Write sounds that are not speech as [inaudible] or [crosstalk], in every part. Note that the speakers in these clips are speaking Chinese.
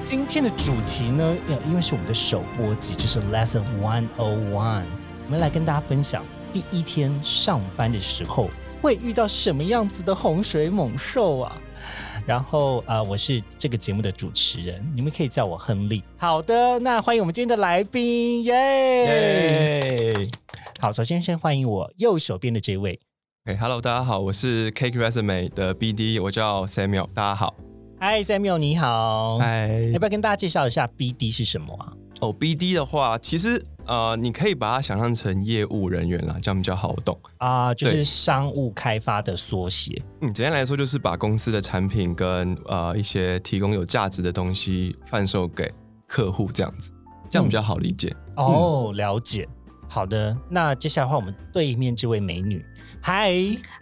今天的主题呢，要，因为是我们的首播集，就是 Lesson One O One，我们来跟大家分享第一天上班的时候会遇到什么样子的洪水猛兽啊。然后呃，我是这个节目的主持人，你们可以叫我亨利。好的，那欢迎我们今天的来宾，耶！好，首先先欢迎我右手边的这位，哎，Hello，大家好，我是 Cake Resume 的 BD，我叫 Samuel，大家好。嗨，Samuel，你好。嗨，要不要跟大家介绍一下 BD 是什么啊？哦，BD 的话，其实呃，你可以把它想象成业务人员啦，这样比较好懂。啊，就是商务开发的缩写。嗯，简单来说就是把公司的产品跟呃一些提供有价值的东西贩售给客户，这样子，这样比较好理解。哦，了解。好的，那接下来的话，我们对面这位美女，嗨，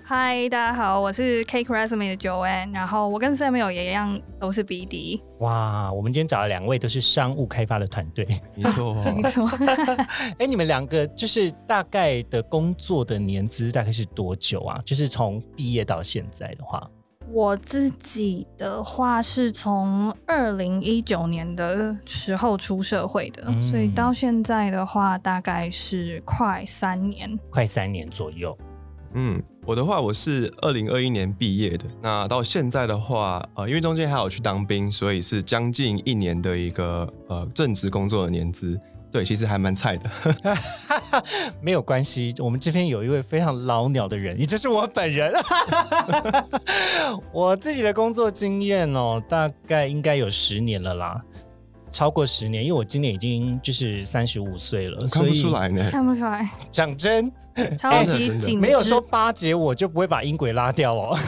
嗨，大家好，我是 Cake Resume 的 Joanne，然后我跟 Samuel 也一样都是 BD，哇，我们今天找了两位都是商务开发的团队。[laughs] 没错，没错。[laughs] 哎，你们两个就是大概的工作的年资大概是多久啊？就是从毕业到现在的话，我自己的话是从二零一九年的时候出社会的，嗯所以到现在的话大概是快三年。快三年左右。嗯，我的话我是二零二一年毕业的，那到现在的话，呃，因为中间还有去当兵，所以是将近一年的一个呃正职工作的年资。对，其实还蛮菜的。[laughs] 没有关系，我们这边有一位非常老鸟的人，也就是我本人。[laughs] 我自己的工作经验哦，大概应该有十年了啦，超过十年，因为我今年已经就是三十五岁了，看所以不出来呢。看不出来，讲真，超级紧没有说巴结我就不会把音轨拉掉哦。[laughs]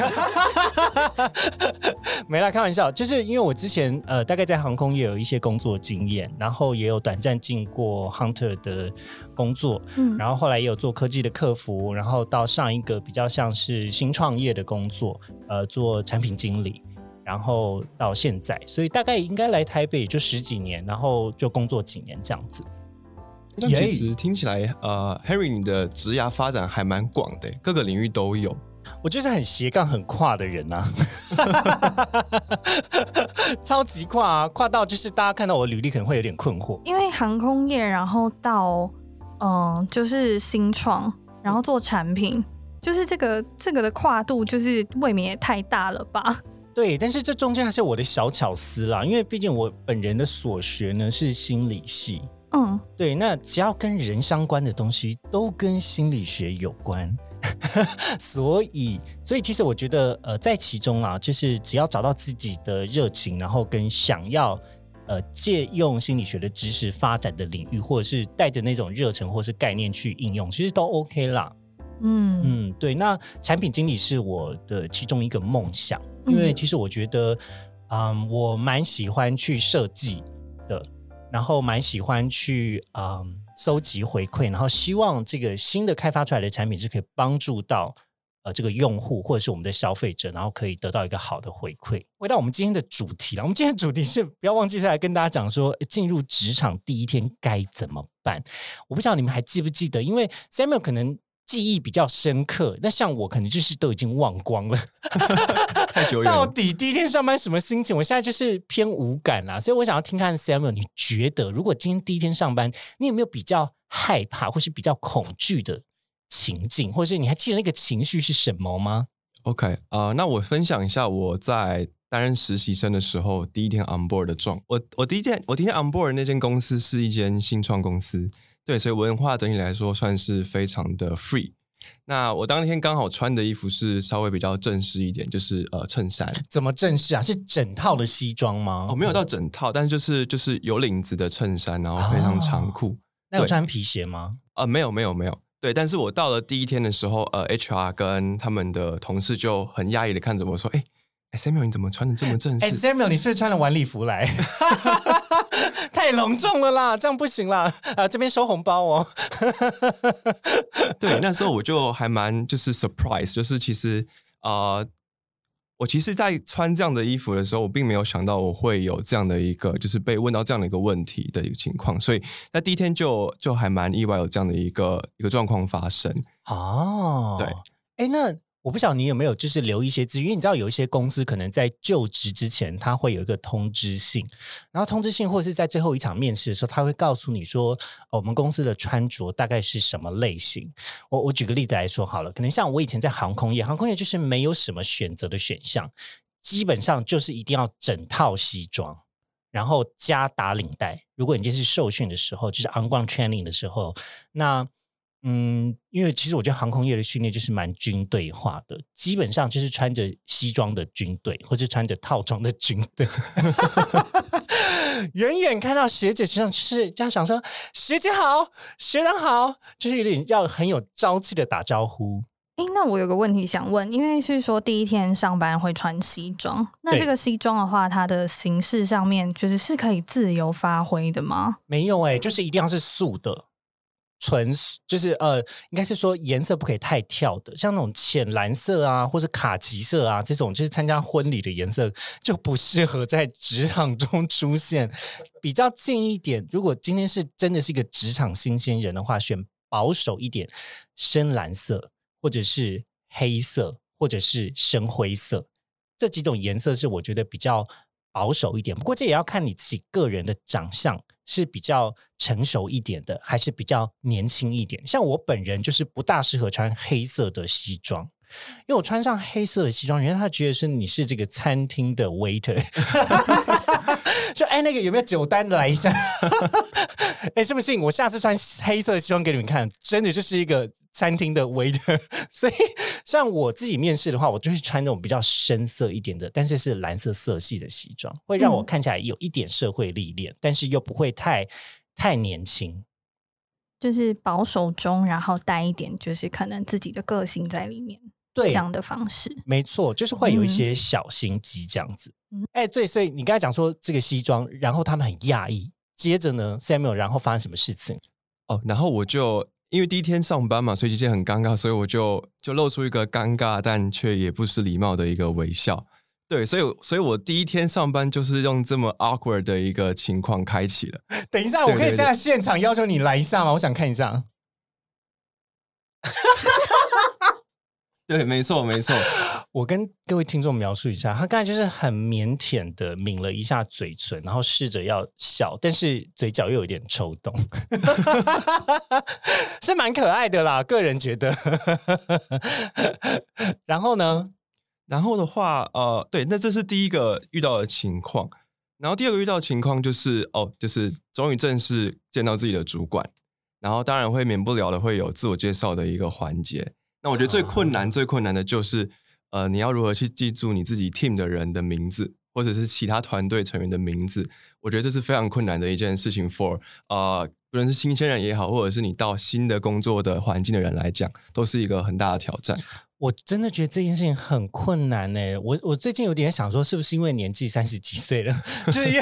没啦，开玩笑，就是因为我之前呃大概在航空业有一些工作经验，然后也有短暂进过 Hunter 的工作，嗯，然后后来也有做科技的客服，然后到上一个比较像是新创业的工作，呃，做产品经理，然后到现在，所以大概应该来台北就十几年，然后就工作几年这样子。那其实听起来，呃，Harry 你的职涯发展还蛮广的，各个领域都有。我就是很斜杠、很跨的人啊，[laughs] 超级跨啊，跨到就是大家看到我的履历可能会有点困惑。因为航空业，然后到嗯、就是新创，然后做产品，就是这个这个的跨度，就是未免也太大了吧？对，但是这中间还是我的小巧思啦，因为毕竟我本人的所学呢是心理系，嗯，对，那只要跟人相关的东西都跟心理学有关，[laughs] 所以，所以其实我觉得，呃，在其中啊，就是只要找到自己的热情，然后跟想要，呃，借用心理学的知识发展的领域，或者是带着那种热忱或是概念去应用，其实都 OK 啦。嗯。嗯，对，那产品经理是我的其中一个梦想，因为嗯其实我觉得，嗯，我蛮喜欢去设计的，然后蛮喜欢去嗯收集回馈，然后希望这个新的开发出来的产品是可以帮助到呃这个用户或者是我们的消费者，然后可以得到一个好的回馈。回到我们今天的主题了，我们今天的主题是不要忘记再来跟大家讲说，进入职场第一天该怎么办。我不知道你们还记不记得，因为 Samuel 可能记忆比较深刻，那像我可能就是都已经忘光了。[laughs] 太久远到。底第一天上班什么心情？我现在就是偏无感啦，所以我想要听看 Samuel，你觉得如果今天第一天上班，你有没有比较害怕或是比较恐惧的情境，或者是你还记得那个情绪是什么吗？OK，呃，那我分享一下我在担任实习生的时候第一天 on board 的状。我我第一天我第一天 on board 的那间公司是一间新创公司，对，所以文化整体来说算是非常的 free。那我当天刚好穿的衣服是稍微比较正式一点，就是呃衬衫，怎么正式啊？是整套的西装吗？哦，没有到整套，但是就是就是有领子的衬衫，然后非常长裤。对那有穿皮鞋吗？呃，没有没有没有，对，但是我到了第一天的时候，呃，HR 跟他们的同事就很压抑的看着我说：“哎、哎 Samuel，你怎么穿的这么正哎、式？” s a m u e l 你是不是穿了晚礼服来？[laughs] 太隆重了啦，这样不行啦。啊，这边收红包哦。[laughs] 对，那时候我就还蛮就是 surprise，就是其实啊。我其实，在穿这样的衣服的时候，我并没有想到我会有这样的一个，就是被问到这样的一个问题的一个情况，所以在第一天就就还蛮意外有这样的一个一个状况发生。哦，对，哎，那。我不晓得你有没有就是留一些资，因为你知道有一些公司可能在就职之前，他会有一个通知信，然后通知信或者是在最后一场面试的时候，他会告诉你说，我们公司的穿着大概是什么类型。我我举个例子来说好了，可能像我以前在航空业，航空业就是没有什么选择的选项，基本上就是一定要整套西装，然后加打领带。如果你今天是受训的时候，就是 on ground training 的时候，那。嗯，因为其实我觉得航空业的训练就是蛮军队化的，基本上就是穿着西装的军队，或者穿着套装的军队。[laughs] 远远看到学姐身上，就是这样想说：“学姐好，学长好。”就是有点要很有朝气的打招呼。哎，那我有个问题想问，因为是说第一天上班会穿西装，那这个西装的话，它的形式上面就是是可以自由发挥的吗？没有哎，就是一定要是素的。纯就是呃，应该是说颜色不可以太跳的，像那种浅蓝色啊，或者卡其色啊，这种就是参加婚礼的颜色就不适合在职场中出现。比较建议一点，如果今天是真的是一个职场新鲜人的话，选保守一点，深蓝色或者是黑色或者是深灰色这几种颜色是我觉得比较保守一点。不过这也要看你自己个人的长相。是比较成熟一点的，还是比较年轻一点？像我本人就是不大适合穿黑色的西装，因为我穿上黑色的西装，人家他觉得是你是这个餐厅的 waiter，[laughs] 就哎那个有没有酒单来一下？哎，信不信我下次穿黑色西装给你们看？真的就是一个。餐厅的 waiter，[laughs] 所以像我自己面试的话，我就是穿那种比较深色一点的，但是是蓝色色系的西装，会让我看起来有一点社会历练，但是又不会太太年轻，就是保守中，然后带一点就是可能自己的个性在里面，对这样的方式，没错，就是会有一些小心机这样子。哎，对，所以你刚才讲说这个西装，然后他们很讶异，接着呢，Samuel，然后发生什么事情？哦，然后我就。因为第一天上班嘛，所以其实很尴尬，所以我就就露出一个尴尬但却也不失礼貌的一个微笑。对，所以所以我第一天上班就是用这么 awkward 的一个情况开启了。[laughs] 等一下，我可以现在现场要求你来一下吗？我想看一下。[laughs] 对，没错，没错。我跟各位听众描述一下，他刚才就是很腼腆的抿了一下嘴唇，然后试着要笑，但是嘴角又有点抽动，[laughs] 是蛮可爱的啦，个人觉得。然后呢？然后的话，呃，对，那这是第一个遇到的情况。然后第二个遇到的情况就是，哦，就是终于正式见到自己的主管，然后当然会免不了的会有自我介绍的一个环节。那我觉得最困难、最困难的就是。呃，你要如何去记住你自己 team 的人的名字，或者是其他团队成员的名字？我觉得这是非常困难的一件事情。For 啊，不论是新鲜人也好，或者是你到新的工作的环境的人来讲，都是一个很大的挑战。我真的觉得这件事情很困难呢。我我最近有点想说，是不是因为年纪三十几岁了，[laughs] 就是越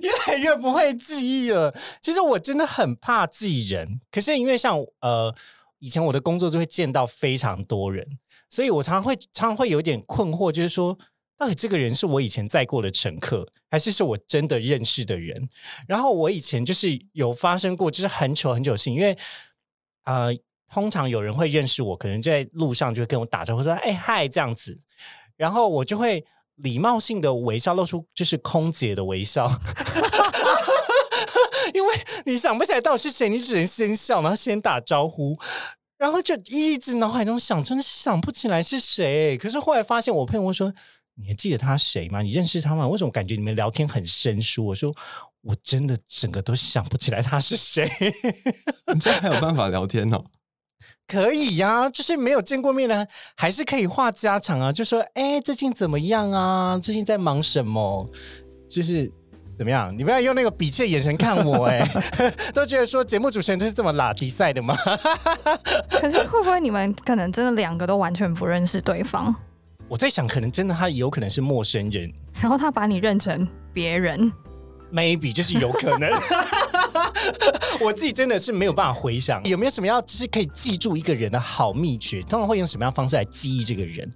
越来越不会记忆了？其实我真的很怕记人，可是因为像呃，以前我的工作就会见到非常多人。所以我常常会常常会有点困惑，就是说，到底这个人是我以前载过的乘客，还是是我真的认识的人？然后我以前就是有发生过，就是很久很久性，因为呃，通常有人会认识我，可能在路上就会跟我打招呼说：“哎嗨”这样子，然后我就会礼貌性的微笑，露出就是空姐的微笑，[laughs] 因为 [laughs] 你想不起来到底是谁，你只能先笑，然后先打招呼。然后就一直脑海中想，真的想不起来是谁。可是后来发现，我朋友说：“你还记得他谁吗？你认识他吗？为什么感觉你们聊天很生疏？”我说：“我真的整个都想不起来他是谁。”你这还有办法聊天哦？[laughs] 可以呀，就是没有见过面的，还是可以话家常啊。就说：“哎，最近怎么样啊？最近在忙什么？”就是。怎么样？你不要用那个鄙弃的眼神看我哎，[laughs] 都觉得说节目主持人就是这么拉迪赛的吗？[laughs] 可是会不会你们可能真的两个都完全不认识对方？我在想，可能真的他有可能是陌生人，然后他把你认成别人。maybe 就是有可能。[laughs] 我自己真的是没有办法回想，有没有什么要就是可以记住一个人的好秘诀？通常会用什么样方式来记忆这个人？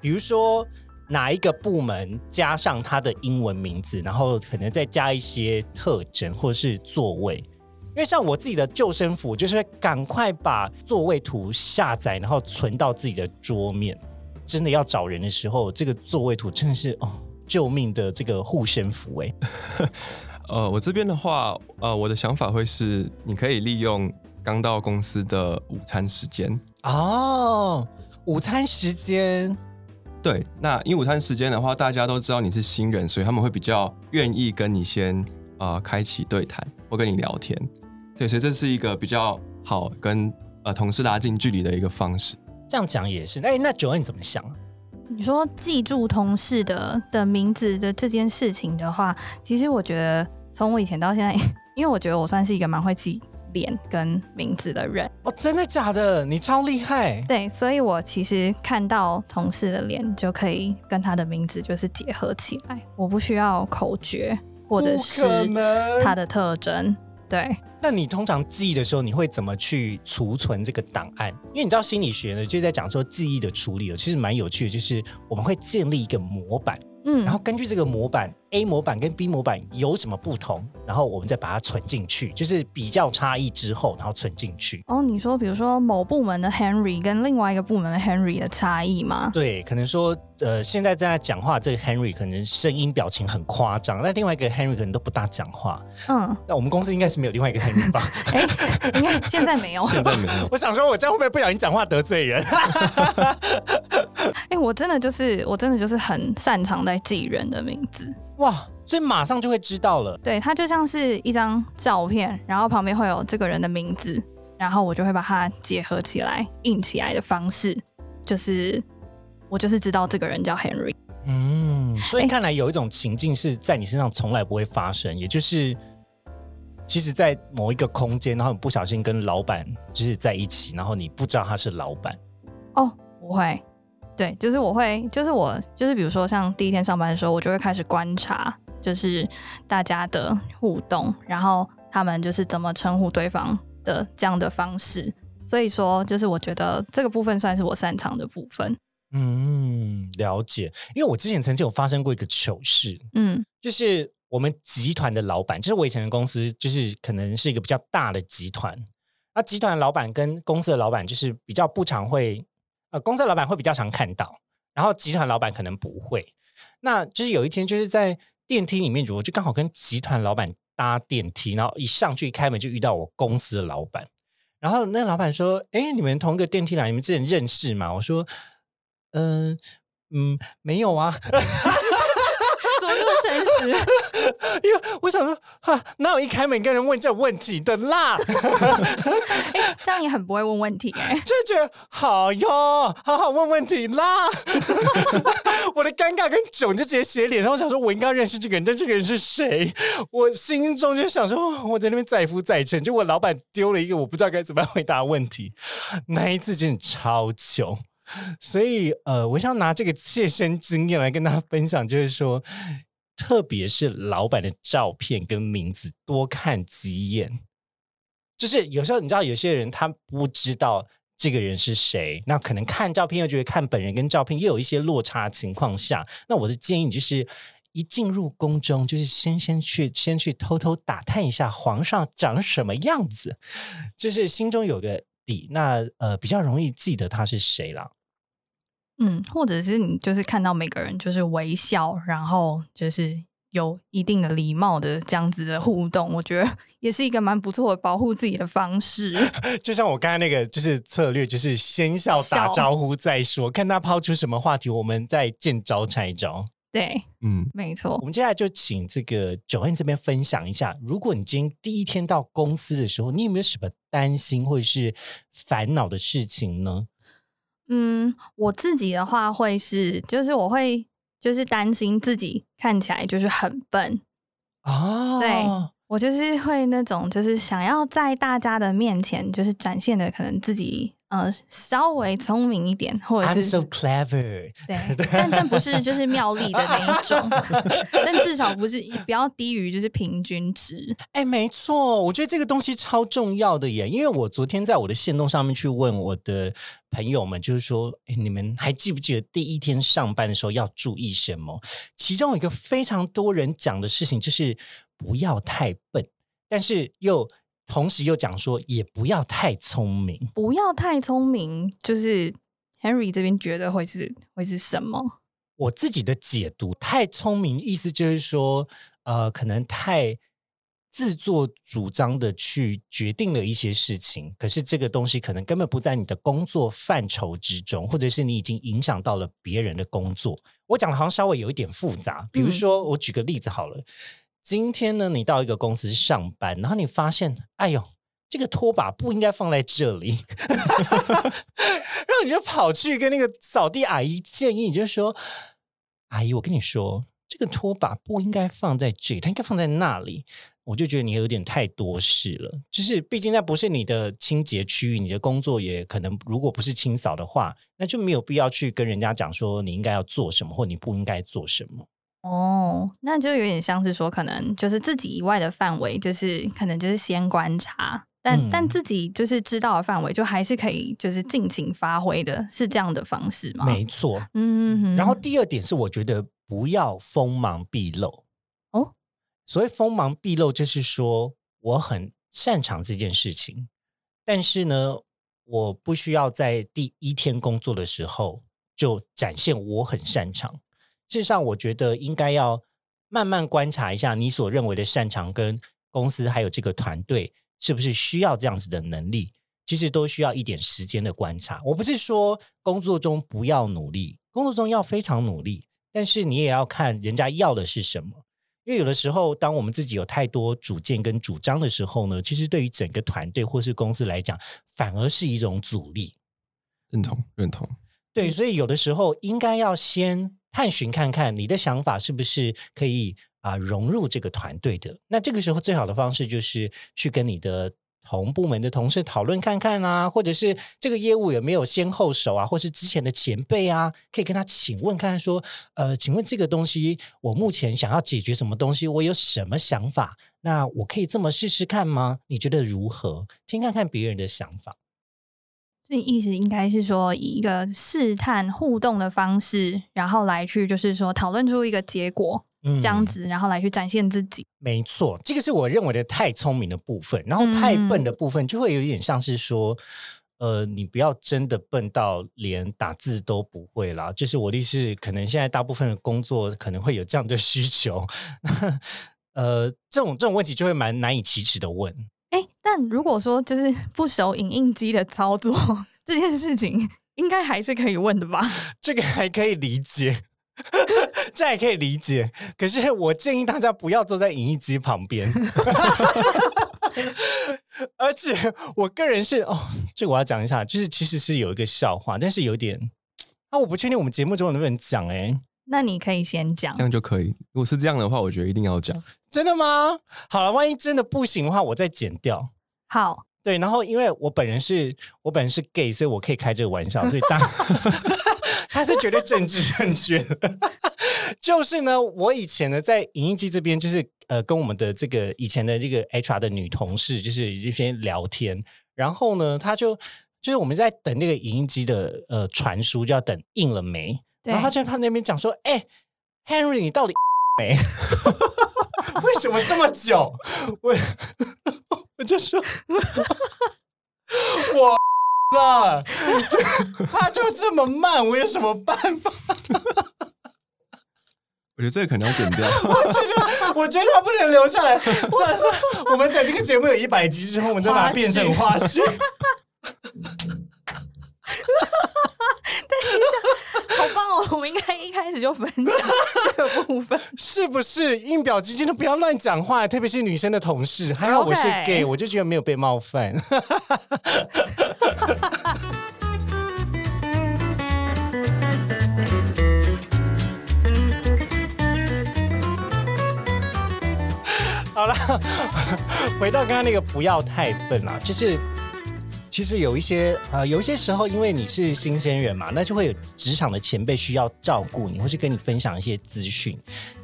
比如说哪一个部门加上他的英文名字，然后可能再加一些特征或者是座位。因为像我自己的救生服，就是赶快把座位图下载，然后存到自己的桌面。真的要找人的时候，这个座位图真的是哦，救命的这个护身符哎。呃，我这边的话，呃，我的想法会是，你可以利用刚到公司的午餐时间哦，午餐时间。对，那因为午餐时间的话，大家都知道你是新人，所以他们会比较愿意跟你先呃开启对谈或跟你聊天。对，所以这是一个比较好跟呃同事拉近距离的一个方式。这样讲也是。哎，那九安你怎么想？你说记住同事的的名字的这件事情的话，其实我觉得从我以前到现在，因为我觉得我算是一个蛮会记脸跟名字的人。哦，真的假的？你超厉害。对，所以我其实看到同事的脸就可以跟他的名字就是结合起来，我不需要口诀或者是他的特征。对，那你通常记忆的时候，你会怎么去储存这个档案？因为你知道心理学呢，就在讲说记忆的处理，其实蛮有趣的，就是我们会建立一个模板。嗯，然后根据这个模板，A 模板跟 B 模板有什么不同，然后我们再把它存进去，就是比较差异之后，然后存进去。哦，你说比如说某部门的 Henry 跟另外一个部门的 Henry 的差异吗？对，可能说呃，现在在讲话这个 Henry 可能声音表情很夸张，那另外一个 Henry 可能都不大讲话。嗯，那我们公司应该是没有另外一个 Henry 吧？[laughs] 哎，应该现在没有，现在没有。[laughs] 我想说，我这样会不会不小心讲话得罪人？[laughs] 哎，我真的就是，我真的就是很擅长在记人的名字哇，所以马上就会知道了。对，它就像是一张照片，然后旁边会有这个人的名字，然后我就会把它结合起来印起来的方式，就是我就是知道这个人叫 Henry。嗯，所以看来有一种情境是在你身上从来不会发生，也就是其实，在某一个空间，然后你不小心跟老板就是在一起，然后你不知道他是老板。哦，不会。对，就是我会，就是我，就是比如说像第一天上班的时候，我就会开始观察，就是大家的互动，然后他们就是怎么称呼对方的这样的方式。所以说，就是我觉得这个部分算是我擅长的部分。嗯，了解。因为我之前曾经有发生过一个糗事，嗯，就是我们集团的老板，就是我以前的公司，就是可能是一个比较大的集团，那集团的老板跟公司的老板就是比较不常会。呃，公司老板会比较常看到，然后集团老板可能不会。那就是有一天，就是在电梯里面，我就刚好跟集团老板搭电梯，然后一上去一开门就遇到我公司的老板。然后那老板说：“哎，你们同一个电梯来，你们之前认识吗？”我说：“嗯嗯，没有啊。[laughs] ”诚实，因为我想说，哈，哪有一开门跟人问这问题的啦？[laughs] 哎，这样也很不会问问题哎，[laughs] 就觉得好哟，好好问问题啦。[laughs] 我的尴尬跟囧就直接写脸上，我想说，我应该认识这个人，但这个人是谁？我心中就想说，我在那边载浮载沉，就我老板丢了一个我不知道该怎么样回答问题，那一次真的超糗。所以，呃，我想拿这个切身经验来跟大家分享，就是说。特别是老板的照片跟名字，多看几眼。就是有时候你知道，有些人他不知道这个人是谁，那可能看照片又觉得看本人跟照片又有一些落差情况下，那我的建议就是，一进入宫中，就是先先去先去偷偷打探一下皇上长什么样子，就是心中有个底，那呃比较容易记得他是谁了。嗯，或者是你就是看到每个人就是微笑，然后就是有一定的礼貌的这样子的互动，我觉得 [laughs] 也是一个蛮不错的保护自己的方式。[laughs] 就像我刚才那个就是策略，就是先笑打招呼再说，看他抛出什么话题，我们再见招拆招。对，嗯，没错。我们接下来就请这个九恩这边分享一下，如果你今天第一天到公司的时候，你有没有什么担心或者是烦恼的事情呢？嗯，我自己的话会是，就是我会就是担心自己看起来就是很笨。哦，对我就是会那种就是想要在大家的面前就是展现的可能自己呃稍微聪明一点，或者 I'm 是 so clever。[laughs] 对，但但不是就是妙丽的那一种，[laughs] 但至少不是不要低于就是平均值。哎，没错，我觉得这个东西超重要的耶，因为我昨天在我的线动上面去问我的朋友们，就是说，哎，你们还记不记得第一天上班的时候要注意什么？其中有一个非常多人讲的事情就是不要太笨，但是又同时又讲说也不要太聪明。不要太聪明，就是 Henry 这边觉得会是会是什么？我自己的解读，太聪明意思就是说，呃，可能太自作主张的去决定了一些事情，可是这个东西可能根本不在你的工作范畴之中，或者是你已经影响到了别人的工作。我讲的好像稍微有一点复杂，比如说，我举个例子好了，今天呢，你到一个公司上班，然后你发现，哎呦。这个拖把不应该放在这里，[laughs] 然后你就跑去跟那个扫地阿姨建议，你就说：“阿姨，我跟你说，这个拖把不应该放在这里，它应该放在那里。”我就觉得你有点太多事了，就是毕竟那不是你的清洁区域，你的工作也可能如果不是清扫的话，那就没有必要去跟人家讲说你应该要做什么或你不应该做什么。哦，那就有点像是说，可能就是自己以外的范围，就是可能就是先观察，但、嗯但自己就是知道的范围，就还是可以就是尽情发挥的，是这样的方式吗？没错。嗯，哼然后第二点是，我觉得不要锋芒毕露。哦，所谓锋芒毕露，就是说我很擅长这件事情，但是呢，我不需要在第一天工作的时候就展现我很擅长。事实上，我觉得应该要慢慢观察一下你所认为的擅长，跟公司还有这个团队是不是需要这样子的能力。其实都需要一点时间的观察。我不是说工作中不要努力，工作中要非常努力，但是你也要看人家要的是什么。因为有的时候，当我们自己有太多主见跟主张的时候呢，其实对于整个团队或是公司来讲，反而是一种阻力。认同认同。对，所以有的时候应该要先探寻看看你的想法是不是可以啊、融入这个团队的。那这个时候最好的方式就是去跟你的同部门的同事讨论看看啊，或者是这个业务有没有先后手啊，或是之前的前辈啊，可以跟他请问看看说，呃，请问这个东西我目前想要解决什么东西，我有什么想法？那我可以这么试试看吗？你觉得如何？听看看别人的想法。所以意思应该是说，以一个试探互动的方式，然后来去就是说讨论出一个结果，嗯这样子，然后来去展现自己。没错，这个是我认为的太聪明的部分，然后太笨的部分就会有一点像是说，呃，你不要真的笨到连打字都不会啦。就是我的意思，可能现在大部分的工作可能会有这样的需求，[laughs] 呃，这种这种问题就会蛮难以启齿的问。哎，但如果说就是 [laughs] 不熟影印机的操作这件事情，应该还是可以问的吧？[laughs] 这个还可以理解，[laughs] 这还可以理解。可是我建议大家不要坐在影印机旁边。而且我个人是哦，这个我要讲一下，就是其实是有一个笑话，但是有点啊，我不确定我们节目中能不能讲哎、那你可以先讲这。样就可以。如果是这样的话，我觉得一定要讲。真的吗？好了，万一真的不行的话，我再剪掉。好，对，然后因为我本人是我本人是 gay，所以我可以开这个玩笑，[laughs] 所以当 [laughs] 他是绝对政治正确的。[laughs] 就是呢，我以前呢在影印机这边，就是呃跟我们的这个以前的这个 HR 的女同事，就是一边聊天，然后呢，他就就是我们在等那个影印机的呃传输，就要等印了没，然后他就在他那边讲说：“哎、h e n r y 你到底没？为什么这么久？”我我就说我了，他就这么慢，我有什么办法？[laughs] 我觉得这个可能要剪掉。我觉得，我觉得他不能留下来。算了算了，我们等这个节目有一百集之后，我们再把它变成花絮。[laughs] 好棒哦！我们应该一开始就分享这个部分。[laughs] 是不是？印表机真的不要乱讲话，特别是女生的同事。还好我是 gay，我就觉得没有被冒犯。[laughs] 好了，回到刚刚那个不要太笨啦，就是。其实有一些呃，有一些时候，因为你是新鲜人嘛，那就会有职场的前辈需要照顾你，或是跟你分享一些资讯。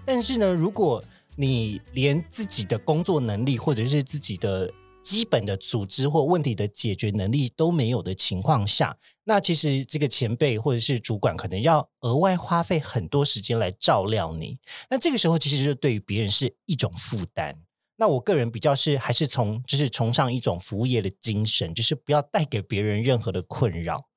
但是呢，如果你连自己的工作能力，或者是自己的基本的组织或问题的解决能力都没有的情况下，那其实这个前辈或者是主管可能要额外花费很多时间来照料你。那这个时候其实就对于别人是一种负担。那我个人比较是还是从就是崇尚一种服务业的精神，就是不要带给别人任何的困扰。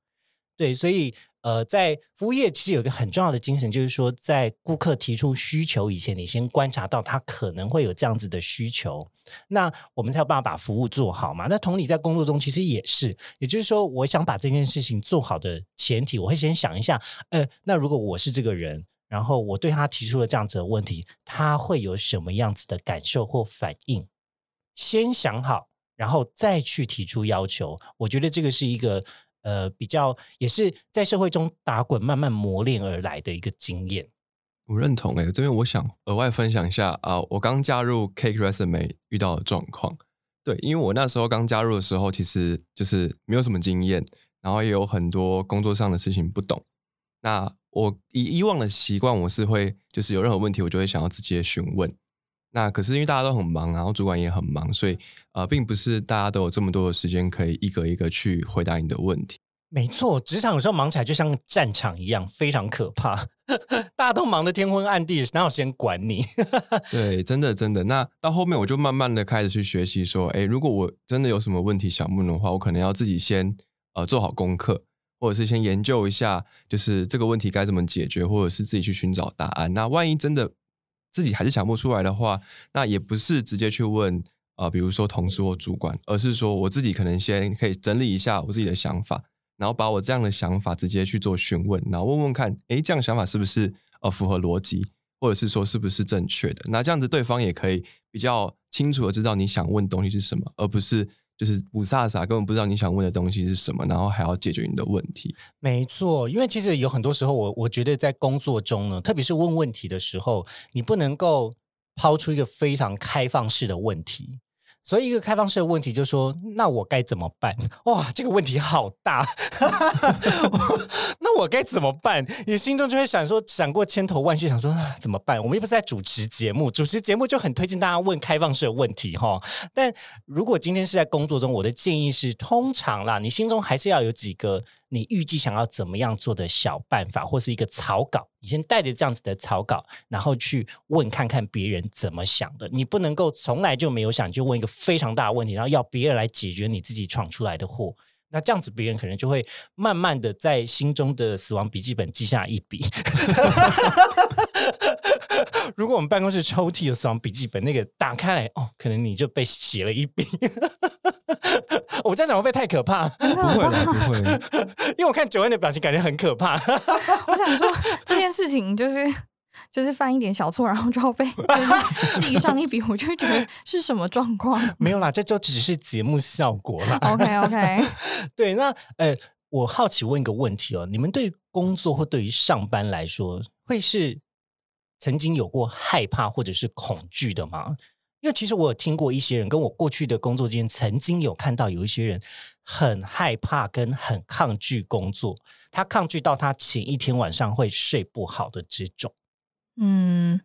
对，所以呃，在服务业其实有一个很重要的精神，就是说在顾客提出需求以前，你先观察到他可能会有这样子的需求，那我们才有办法把服务做好嘛。那同理，在工作中其实也是，也就是说，我想把这件事情做好的前提，我会先想一下，呃，那如果我是这个人。然后我对他提出了这样子的问题，他会有什么样子的感受或反应？先想好，然后再去提出要求。我觉得这个是一个呃比较，也是在社会中打滚慢慢磨练而来的一个经验。我认同诶，这边我想额外分享一下啊，我刚加入 Cake Resume 遇到的状况。对，因为我那时候刚加入的时候，其实就是没有什么经验，然后也有很多工作上的事情不懂。那我以以往的习惯，我是会就是有任何问题，我就会想要直接询问。那可是因为大家都很忙，然后主管也很忙，所以呃，并不是大家都有这么多的时间可以一个一个去回答你的问题。没错，职场有时候忙起来就像战场一样，非常可怕。[laughs] 大家都忙得天昏暗地，哪有时间管你？[laughs] 对，真的真的。那到后面我就慢慢的开始去学习，说，哎，如果我真的有什么问题想问的话，我可能要自己先呃做好功课。或者是先研究一下，就是这个问题该怎么解决，或者是自己去寻找答案。那万一真的自己还是想不出来的话，那也不是直接去问啊，比如说同事或主管，而是说我自己可能先可以整理一下我自己的想法，然后把我这样的想法直接去做询问，然后问问看，诶，这样想法是不是呃符合逻辑，或者是说是不是正确的？那这样子对方也可以比较清楚的知道你想问东西是什么，而不是。就是不飒飒，根本不知道你想问的东西是什么，然后还要解决你的问题。没错，因为其实有很多时候，我我觉得在工作中呢，特别是问问题的时候，你不能够抛出一个非常开放式的问题。所以一个开放式的问题就是说，那我该怎么办？[laughs] 哇，这个问题好大，[laughs] 那我该怎么办？你心中就会想说，想过千头万绪，想说啊怎么办？我们又不是在主持节目，主持节目就很推荐大家问开放式的问题哈。但如果今天是在工作中，我的建议是，通常啦，你心中还是要有几个。你预计想要怎么样做的小办法，或是一个草稿，你先带着这样子的草稿，然后去问看看别人怎么想的。你不能够从来就没有想，就问一个非常大的问题，然后要别人来解决你自己闯出来的祸。那这样子，别人可能就会慢慢的在心中的死亡笔记本记下一笔。[laughs] 如果我们办公室抽屉有死亡笔记本，那个打开来，哦，可能你就被写了一笔。[laughs] 我这样讲会不会太可怕？不会，不会，[laughs] 因为我看九恩的表情，感觉很可怕。我想说这件事情就是就是犯一点小错，然后就要被记上一笔，我就觉得是什么状况？[laughs] 没有啦，这就只是节目效果啦。OK OK，[laughs] 对，那呃，我好奇问一个问题哦，你们对工作或对于上班来说，会是曾经有过害怕或者是恐惧的吗？因为其实我有听过一些人跟我过去的工作间曾经有看到有一些人很害怕跟很抗拒工作，他抗拒到他前一天晚上会睡不好的这种。嗯，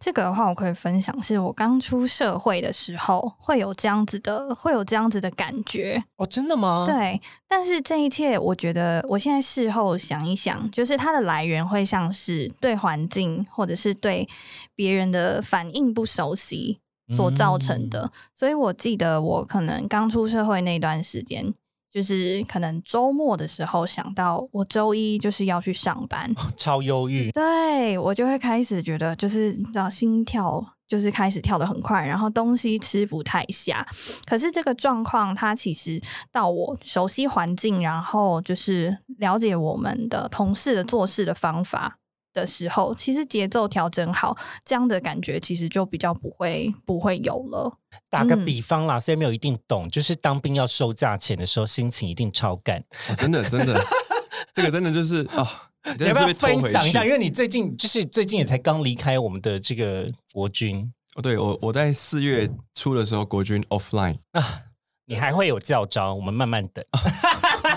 这个的话我可以分享，是我刚出社会的时候会有这样子的，会有这样子的感觉。哦，真的吗？对，但是这一切，我觉得我现在事后想一想，就是它的来源会像是对环境或者是对别人的反应不熟悉。所造成的，所以我记得我可能刚出社会那段时间，就是可能周末的时候想到我周一就是要去上班，超忧郁。对我就会开始觉得，就是你知道心跳就是开始跳得很快，然后东西吃不太下。可是这个状况，它其实到我熟悉环境，然后就是了解我们的同事的做事的方法。的时候，其实节奏调整好，这样的感觉其实就比较不会不会有了。打个比方啦，Samuel 一定懂，就是当兵要收价钱的时候，心情一定超干。真的真的，[laughs] 这个真的就是啊，你要不要分享一下？因为你最近就是最近也才刚离开我们的这个国军哦。对我我在四月初的时候，国军 offline 啊。你还会有教招，我们慢慢等。[laughs]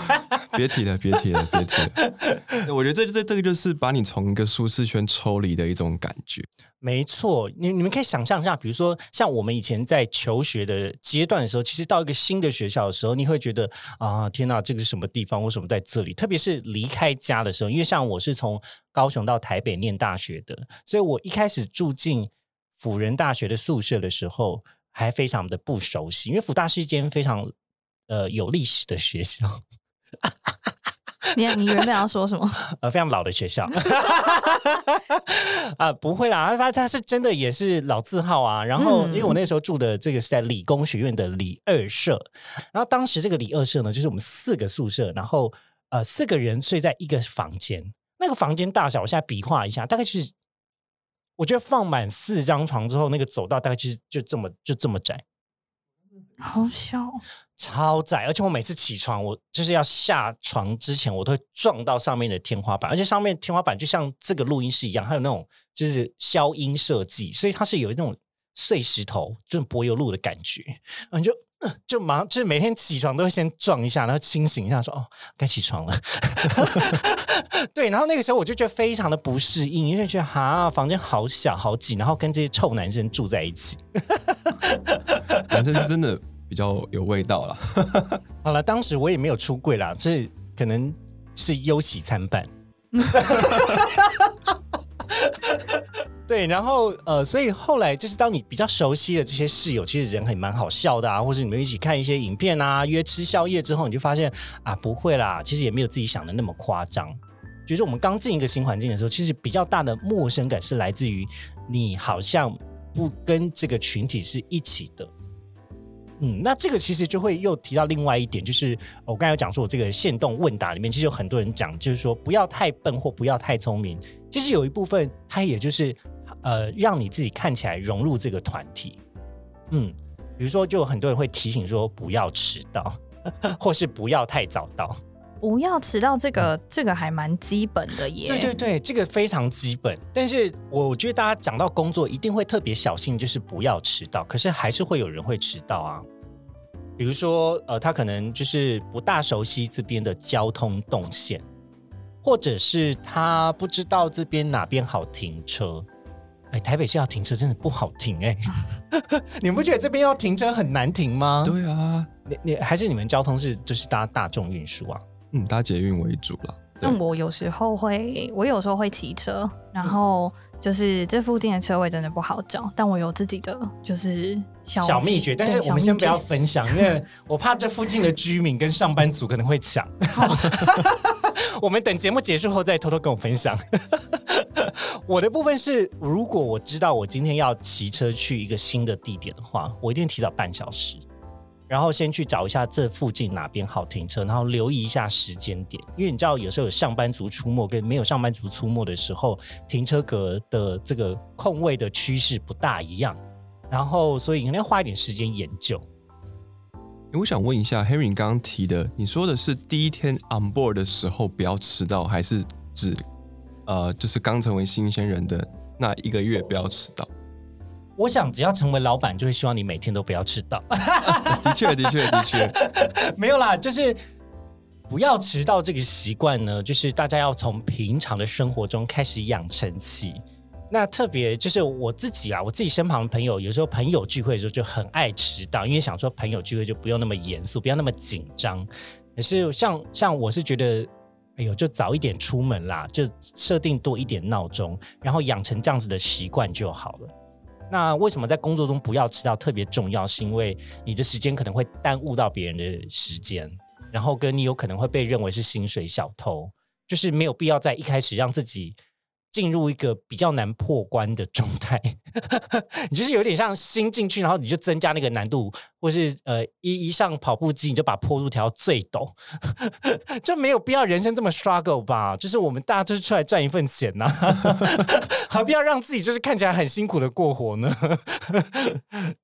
[laughs] 别提了，别提了，别提了。我觉得这这这个就是把你从一个舒适圈抽离的一种感觉。没错，你你们可以想象一下，比如说像我们以前在求学的阶段的时候，其实到一个新的学校的时候，你会觉得啊，天哪，这个是什么地方？为什么在这里？特别是离开家的时候，因为像我是从高雄到台北念大学的，所以我一开始住进辅仁大学的宿舍的时候，还非常的不熟悉，因为辅大是一间非常呃有历史的学校。[laughs] 你你原本要说什么？[laughs] 呃，非常老的学校 [laughs] 啊，不会啦，他他是真的也是老字号啊。然后，因为我那时候住的这个是在理工学院的理二社，然后当时这个理二社呢，就是我们四个宿舍，然后呃四个人睡在一个房间，那个房间大小，我现在比划一下，大概是我觉得放满四张床之后，那个走道大概就是就这么就这么窄，好小。超窄，而且我每次起床，我就是要下床之前，我都会撞到上面的天花板，而且上面天花板就像这个录音室一样，还有那种就是消音设计，所以它是有那种碎石头、这种柏油路的感觉，你就就马上就是每天起床都会先撞一下，然后清醒一下，说哦该起床了。[laughs] 对，然后那个时候我就觉得非常的不适应，因为觉得哈房间好小好挤，然后跟这些臭男生住在一起，[laughs] 男生是真的。比较有味道了。[laughs] 好了，当时我也没有出柜啦，这可能是忧喜参半。[laughs] 对，然后呃，所以后来就是当你比较熟悉的这些室友，其实人很蛮好笑的啊，或者你们一起看一些影片啊，约吃宵夜之后，你就发现啊，不会啦，其实也没有自己想的那么夸张。就是我们刚进一个新环境的时候，其实比较大的陌生感是来自于你好像不跟这个群体是一起的。嗯，那这个其实就会又提到另外一点，就是我刚才讲说，我这个限动问答里面，其实有很多人讲，就是说不要太笨或不要太聪明。其实有一部分，它也就是呃，让你自己看起来融入这个团体。嗯，比如说，就有很多人会提醒说，不要迟到，[laughs] 或是不要太早到。不要迟到，这个这个还蛮基本的耶。对对对，这个非常基本。但是我觉得大家讲到工作，一定会特别小心，就是不要迟到。可是还是会有人会迟到啊。比如说，呃，他可能就是不大熟悉这边的交通动线，或者是他不知道这边哪边好停车。哎，台北市要停车真的不好停哎。[laughs] 你们不觉得这边要停车很难停吗？对啊，你你还是你们交通是就是搭大众运输啊？嗯，搭捷运为主了。那我有时候会，我有时候会骑车，然后就是这附近的车位真的不好找，但我有自己的就是小小秘诀。但是我们先不要分享，因为我怕这附近的居民跟上班族可能会抢。[laughs] 我们等节目结束后再偷偷跟我分享。[laughs] 我的部分是，如果我知道我今天要骑车去一个新的地点的话，我一定提早半小时。然后先去找一下这附近哪边好停车，然后留意一下时间点，因为你知道有时候有上班族出没跟没有上班族出没的时候，停车格的这个空位的趋势不大一样。然后所以可能要花一点时间研究。我想问一下，Henry 刚刚提的，你说的是第一天 on board 的时候不要迟到，还是指呃就是刚成为新鲜人的那一个月不要迟到？我想，只要成为老板，就会希望你每天都不要迟到。的确，的确，的确，[laughs] 没有啦，就是不要迟到这个习惯呢，就是大家要从平常的生活中开始养成起。那特别就是我自己啊，我自己身旁的朋友，有时候朋友聚会的时候就很爱迟到，因为想说朋友聚会就不用那么严肃，不要那么紧张。可是像像我是觉得，哎呦，就早一点出门啦，就设定多一点闹钟，然后养成这样子的习惯就好了。那为什么在工作中不要迟到特别重要？是因为你的时间可能会耽误到别人的时间，然后跟你有可能会被认为是薪水小偷，就是没有必要在一开始让自己。进入一个比较难破关的状态，[laughs] 你就是有点像新进去，然后你就增加那个难度，或是呃一一上跑步机你就把坡度调到最陡，[laughs] 就没有必要人生这么 struggle 吧？就是我们大家就是出来赚一份钱呐，[laughs] 何必要让自己就是看起来很辛苦的过活呢？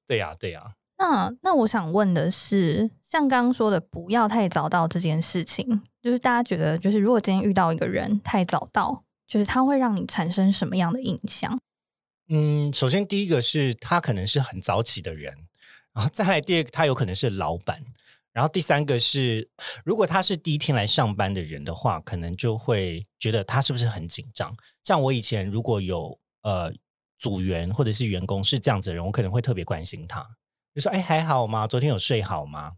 对呀，对呀。那那我想问的是，像刚刚说的不要太早到这件事情，就是大家觉得，就是如果今天遇到一个人太早到。就是他会让你产生什么样的印象？嗯，首先第一个是他可能是很早起的人，然后再来第二个他有可能是老板，然后第三个是，如果他是第一天来上班的人的话，可能就会觉得他是不是很紧张。像我以前如果有呃组员或者是员工是这样子的人，我可能会特别关心他，就说：“哎，还好吗？昨天有睡好吗？”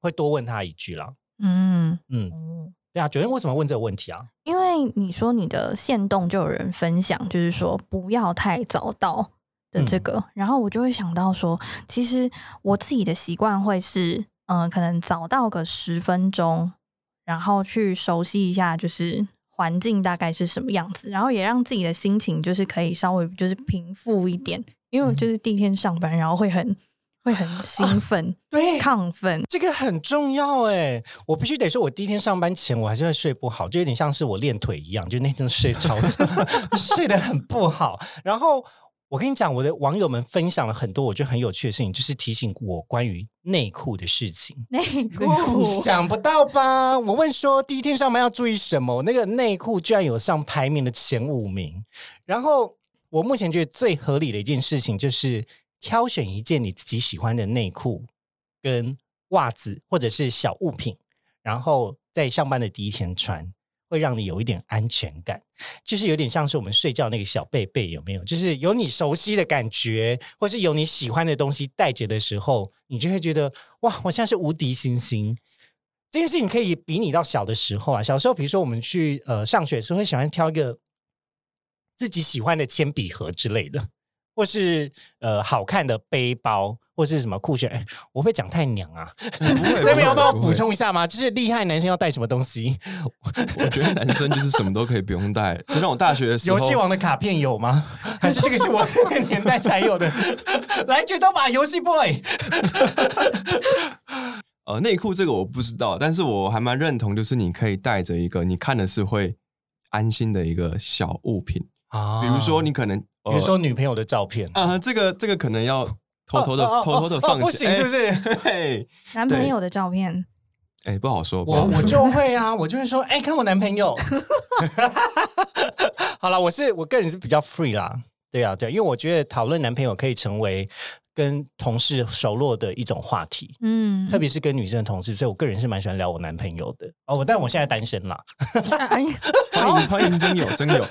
会多问他一句啦。嗯嗯，哦对啊，九天为什么问这个问题啊？因为你说你的线动就有人分享，就是说不要太早到的这个，然后我就会想到说，其实我自己的习惯会是，嗯、可能早到个十分钟，然后去熟悉一下，就是环境大概是什么样子，然后也让自己的心情就是可以稍微就是平复一点，因为我就是第一天上班，然后会很会很兴奋、对亢奋，这个很重要哎，我必须得说，我第一天上班前我还是会睡不好，就有点像是我练腿一样，就那天睡超差，[laughs] 睡得很不好。然后我跟你讲，我的网友们分享了很多我觉得很有趣的事情，就是提醒我关于内裤的事情。内裤想不到吧？我问说第一天上班要注意什么，那个内裤居然有上排名的前五名。然后我目前觉得最合理的一件事情就是挑选一件你自己喜欢的内裤跟袜子或者是小物品，然后在上班的第一天穿，会让你有一点安全感。就是有点像是我们睡觉那个小被被，有没有？就是有你熟悉的感觉，或是有你喜欢的东西带着的时候，你就会觉得哇，我现在是无敌星星。这件事情可以比拟到小的时候啊，小时候比如说我们去呃上学的时候，会喜欢挑一个自己喜欢的铅笔盒之类的，或是呃好看的背包，或是什么酷炫。哎，我会讲太娘啊？[laughs] 这边要帮我补充一下吗？就是厉害男生要带什么东西？[laughs] 我觉得男生就是什么都可以不用带，就像我大学的时候，游戏王的卡片有吗？[laughs] 还是这个是我那个年代才有的？来，决斗吧，游戏 boy。呃，内裤这个我不知道，但是我还蛮认同，就是你可以带着一个你看的是会安心的一个小物品，啊比如说你可能，比如说女朋友的照片，啊、这个这个可能要偷偷的、哦哦哦偷偷的哦放起，不行是不是？嘿，男朋友的照片，哎、不好说，我我就会啊，我就会说，哎、看我男朋友。[laughs] 好了，我是我个人是比较 free 啦，对啊，对，因为我觉得讨论男朋友可以成为跟同事熟络的一种话题，嗯，特别是跟女生的同事，所以我个人是蛮喜欢聊我男朋友的。哦，但我现在单身啦。哎欢迎欢迎真有真有。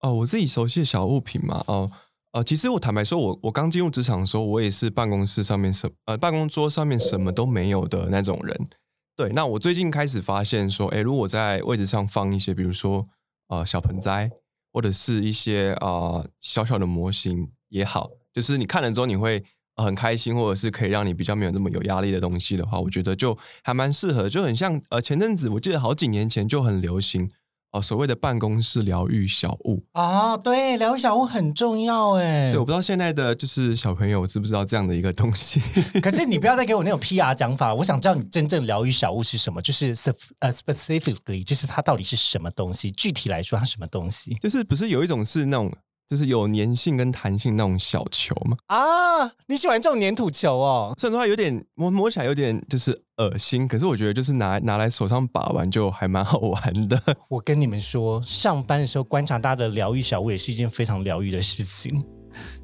哦，我自己熟悉的小物品嘛，哦。呃，其实我坦白说，我我刚进入职场的时候，我也是办公室上面什呃办公桌上面什么都没有的那种人。对，那我最近开始发现说，诶，如果在位置上放一些，比如说呃小盆栽，或者是一些、呃小小的模型也好，就是你看了之后你会、呃很开心，或者是可以让你比较没有那么有压力的东西的话，我觉得就还蛮适合，就很像呃前阵子我记得好几年前就很流行哦、所谓的办公室疗愈小物。哦，对，疗愈小物很重要哎。对，我不知道现在的就是小朋友知不知道这样的一个东西。可是你不要再给我那种 [laughs] PR 讲法，我想知道你真正疗愈小物是什么，就是呃 specifically，就是它到底是什么东西？具体来说，它什么东西就是不是有一种是那种就是有粘性跟弹性那种小球嘛？啊？你喜欢这种粘土球哦？虽然说它有点摸摸起来有点就是恶心，可是我觉得就是拿拿来手上把玩就还蛮好玩的。[laughs] 我跟你们说，上班的时候观察大家的疗愈小物也是一件非常疗愈的事情，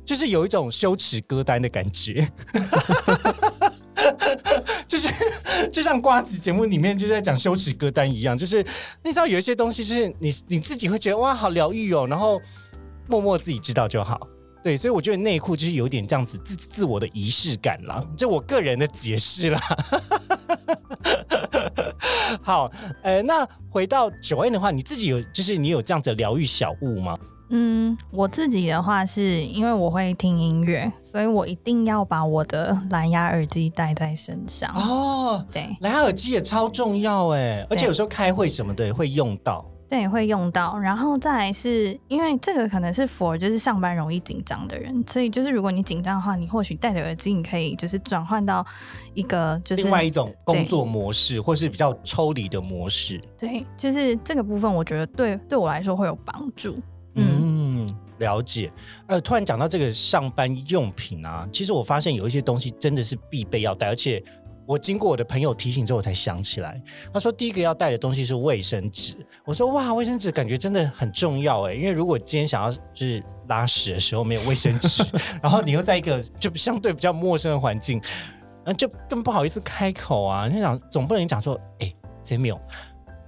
就是有一种羞耻歌单的感觉。[laughs] 就是就像瓜子节目里面就在讲羞耻歌单一样，就是你知道有一些东西，就是你你自己会觉得哇好疗愈哦，然后默默自己知道就好。对，所以我觉得内裤就是有点这样子自自我的仪式感啦，这我个人的解释啦。[laughs] 好，呃，那回到九 N 的话，你自己有就是你有这样子的疗愈小物吗？嗯，我自己的话是因为我会听音乐，所以我一定要把我的蓝牙耳机带在身上。哦，对蓝牙耳机也超重要哎，而且有时候开会什么的也会用到。对，会用到。然后再来是因为这个可能是 for 就是上班容易紧张的人，所以就是如果你紧张的话，你或许戴着耳机，你可以就是转换到一个就是另外一种工作模式，或是比较抽离的模式。对，就是这个部分，我觉得对对我来说会有帮助。嗯，嗯，了解。呃，突然讲到这个上班用品啊，其实我发现有一些东西真的是必备要带，而且我经过我的朋友提醒之后，我才想起来。他说第一个要带的东西是卫生纸。我说哇，卫生纸感觉真的很重要哎，因为如果今天想要就是拉屎的时候没有卫生纸，[laughs] 然后你又在一个就相对比较陌生的环境。然后就更不好意思开口啊，你想总不能讲说，哎、谁没有？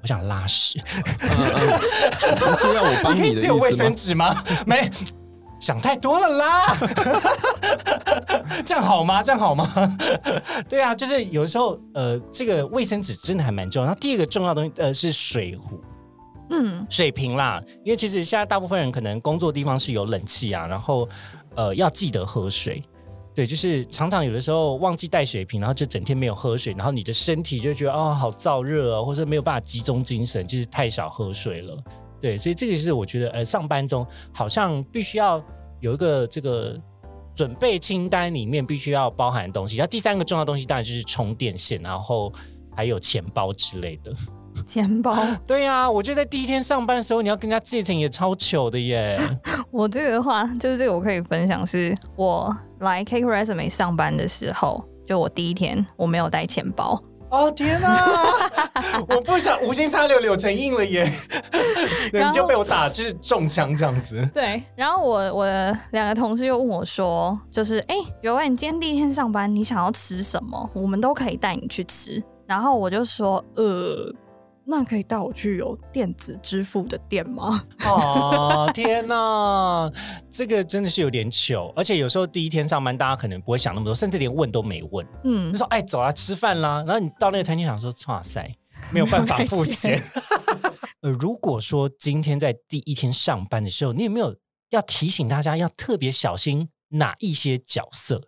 我想拉屎，嗯嗯不是要我帮你借我 [laughs] 卫生？纸吗？没，想太多了啦。[laughs] 这样好吗？这样好吗？[laughs] 对啊，就是有时候呃，这个卫生纸真的还蛮重要。然后第二个重要的东西呃是水壶。嗯，水瓶啦，因为其实现在大部分人可能工作地方是有冷气啊，然后呃要记得喝水。对，就是常常有的时候忘记带水瓶，然后就整天没有喝水，然后你的身体就觉得哦好燥热啊，或者没有办法集中精神，就是太少喝水了。对，所以这个是我觉得呃上班中好像必须要有一个这个准备清单里面必须要包含的东西。然后第三个重要东西当然就是充电线，然后还有钱包之类的。[laughs] 钱包，[laughs] 对呀、我觉得在第一天上班的时候，你要跟人家借钱也超糗的耶。[laughs] 我这个的话，就是这个我可以分享，是我来 Cake Resume 上班的时候，就我第一天我没有带钱包，哦天哪！[laughs] 我不想无心插柳柳成荫了耶，[laughs] 然后你就被我打就是中枪这样子。对，然后我我的两个同事又问我说，就是哎，有问你今天第一天上班，你想要吃什么？我们都可以带你去吃。然后我就说，呃，那可以带我去有电子支付的店吗？[laughs] 哦天哪，这个真的是有点糗，而且有时候第一天上班，大家可能不会想那么多，甚至连问都没问，嗯就，说哎走啦吃饭啦，然后你到那个餐厅想说哇塞，没有办法付钱。[laughs] 呃，如果说今天在第一天上班的时候，你有没有要提醒大家要特别小心哪一些角色？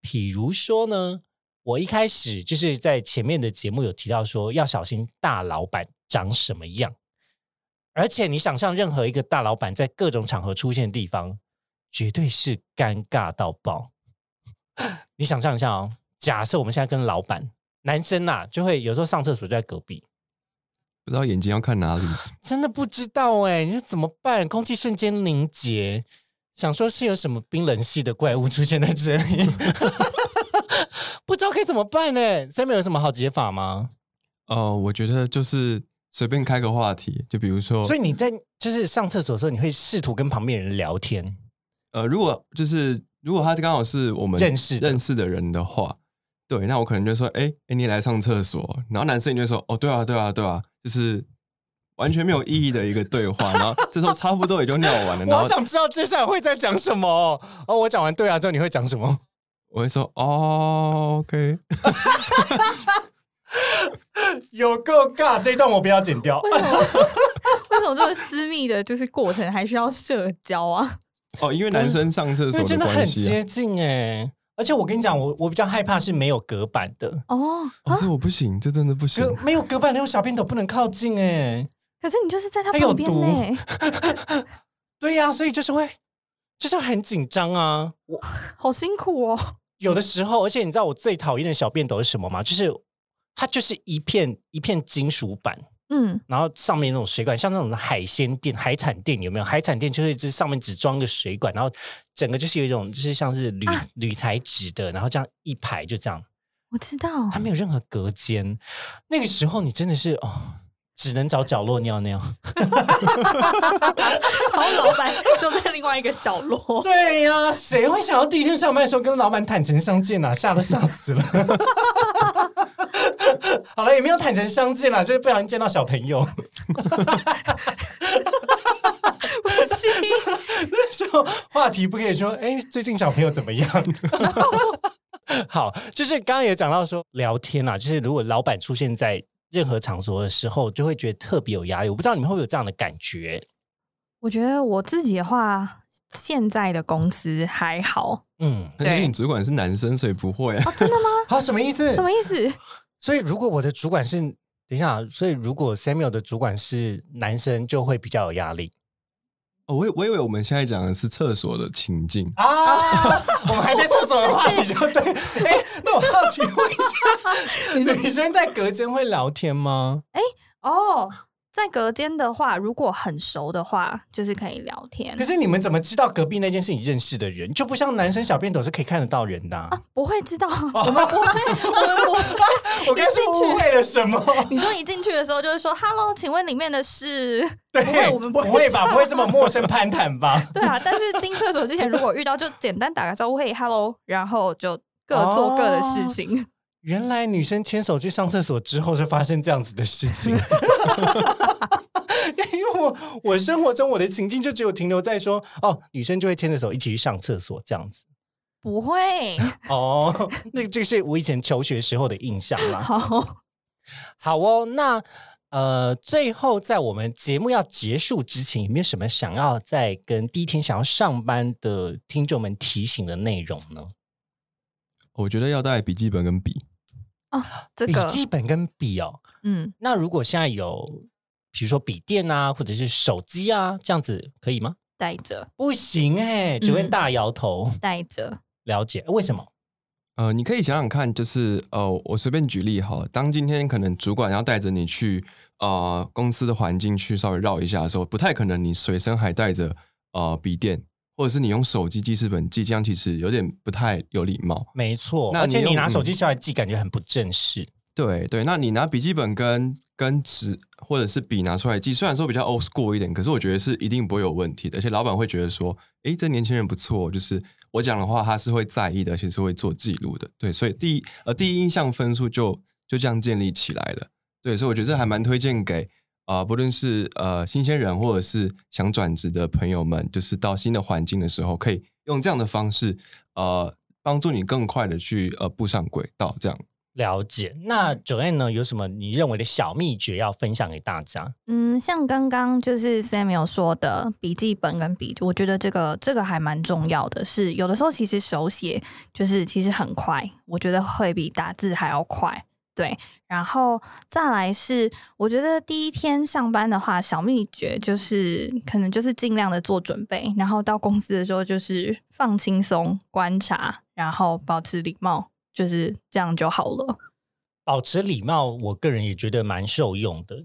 比如说呢，我一开始就是在前面的节目有提到说，要小心大老板长什么样。而且你想象任何一个大老板在各种场合出现的地方，绝对是尴尬到爆。[laughs] 你想象一下哦，假设我们现在跟老板男生呐、就会有时候上厕所就在隔壁，不知道眼睛要看哪里。真的不知道哎，你说怎么办？空气瞬间凝结，想说是有什么冰冷系的怪物出现在这里，[laughs] 不知道该怎么办呢？Sam 有什么好解法吗？哦、我觉得就是随便开个话题，就比如说，所以你在就是上厕所的时候，你会试图跟旁边人聊天，呃，如果就是如果他刚好是我们认识认识的人的话，对，那我可能就说，哎、哎、你来上厕所，然后男生就会说，哦，对啊，对啊，对啊，就是完全没有意义的一个对话，[laughs] 然后这时候差不多也就尿完了，我好想知道接下来会在讲什么哦。哦，我讲完对啊之后，你会讲什么？我会说，哦，OK，[laughs] 有够尬，这一段我不要剪掉。为什么？[laughs] 为什么这么私密的，就是过程还需要社交啊？哦，因为男生上厕所为真的很接，近哎，而且我跟你讲，我我比较害怕是没有隔板的，哦，哦，是我不行，这真的不行隔，没有隔板那种小便斗不能靠近哎。可是你就是在他旁边毒呢，[laughs] 对呀、所以就是会，就是很紧张啊。我 [laughs] 好辛苦哦。有的时候，而且你知道我最讨厌的小便斗是什么吗？就是它就是一片一片金属板，嗯，然后上面那种水管，像那种海鲜店、海产店有没有？海产店就是这上面只装个水管，然后整个就是有一种就是像是铝、啊铝材质的，然后这样一排就这样，我知道它。没有任何隔间。那个时候你真的是哦，只能找角落尿尿。[laughs] 然后老板就在另外一个角落。对呀、谁会想要第一天上班的时候跟老板坦诚相见啊？吓都吓死了。[laughs] 好了，也没有坦诚相见啦，就是不小心见到小朋友。[laughs] 不行，说话题不可以说，哎、最近小朋友怎么样？好，就是刚刚也讲到说聊天啊，就是如果老板出现在任何场所的时候，就会觉得特别有压力。我不知道你们会不会有这样的感觉？我觉得我自己的话，现在的公司还好。嗯，因为你主管是男生，所以不会啊。哦，真的吗？[laughs] 好，什么意思？什么意思？[laughs] 所以如果我的主管是，等一下啊，所以如果 Samuel 的主管是男生，就会比较有压力哦，我以我以为我们现在讲的是厕所的情境，啊。[laughs] 我们还在厕所的话题就对。哎、那我好奇问一下，[laughs] 女生在隔间会聊天吗？哦，在隔间的话，如果很熟的话，就是可以聊天可。是你们怎么知道隔壁那间是你认识的人？就不像男生小便斗是可以看得到人的啊、啊，不会知道，我们不会，我们不会。[laughs] 我刚是误会了什么？[laughs] 你说一进去的时候就是说 “hello”，请问里面的是？对，不会我们不会不会吧？不会这么陌生攀谈吧？对啊，但是进厕所之前如果遇到，就简单打个招呼，嘿，hello，然后就各做各的事情。原来女生牵手去上厕所之后是发生这样子的事情，[laughs] 因为我我生活中我的情境就只有停留在说哦，女生就会牵着手一起去上厕所这样子。不会哦，那这个是我以前求学时候的印象啦。[laughs] 好，好哦，那呃，最后在我们节目要结束之前，有没有什么想要再跟第一天想要上班的听众们提醒的内容呢？我觉得要带笔记本跟笔。笔这个笔记本跟笔哦，嗯，那如果现在有，比如说笔电啊，或者是手机啊，这样子可以吗？带着不行哎、九院大摇头。带着，[laughs] 了解为什么？呃，你可以想想看，就是呃，我随便举例好了，当今天可能主管要带着你去呃公司的环境去稍微绕一下的时候，不太可能你随身还带着呃笔电，或者是你用手机记事本记，这样其实有点不太有礼貌。没错，那而且你拿手机嗯下来记，感觉很不正式。对对，那你拿笔记本跟跟纸或者是笔拿出来记，虽然说比较 old school 一点，可是我觉得是一定不会有问题的，而且老板会觉得说，诶，这年轻人不错，就是我讲的话他是会在意的，而且是会做记录的。对，所以第一呃第一印象分数就就这样建立起来了。对，所以我觉得这还蛮推荐给啊、呃不论是呃新鲜人或者是想转职的朋友们，就是到新的环境的时候，可以用这样的方式呃帮助你更快的去呃步上轨道，这样。了解。那九 N 呢？有什么你认为的小秘诀要分享给大家？嗯，像刚刚就是 Samuel 说的笔记本跟笔，我觉得这个这个还蛮重要的是，有的时候其实手写就是其实很快，我觉得会比打字还要快。对，然后再来是，我觉得第一天上班的话，小秘诀就是可能就是尽量的做准备，然后到公司的时候就是放轻松，观察，然后保持礼貌，就是这样就好了。保持礼貌，我个人也觉得蛮受用的。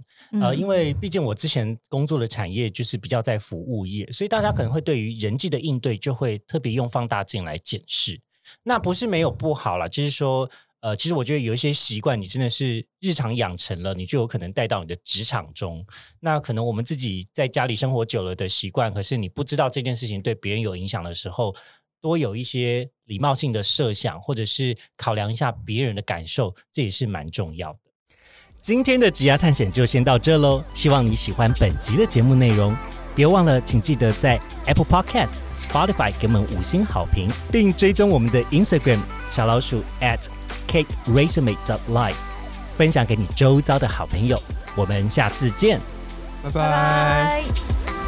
呃，嗯因为毕竟我之前工作的产业就是比较在服务业，所以大家可能会对于人际的应对就会特别用放大镜来检视。那不是没有不好啦，就是说，呃，其实我觉得有一些习惯，你真的是日常养成了，你就有可能带到你的职场中。那可能我们自己在家里生活久了的习惯，可是你不知道这件事情对别人有影响的时候，多有一些礼貌性的设想，或者是考量一下别人的感受，这也是蛮重要的。今天的职涯探险就先到这喽，希望你喜欢本集的节目内容。别忘了，请记得在 Apple Podcast、Spotify 给我们五星好评，并追踪我们的 Instagram 小老鼠 at cake resume dot life，分享给你周遭的好朋友。我们下次见。拜拜拜。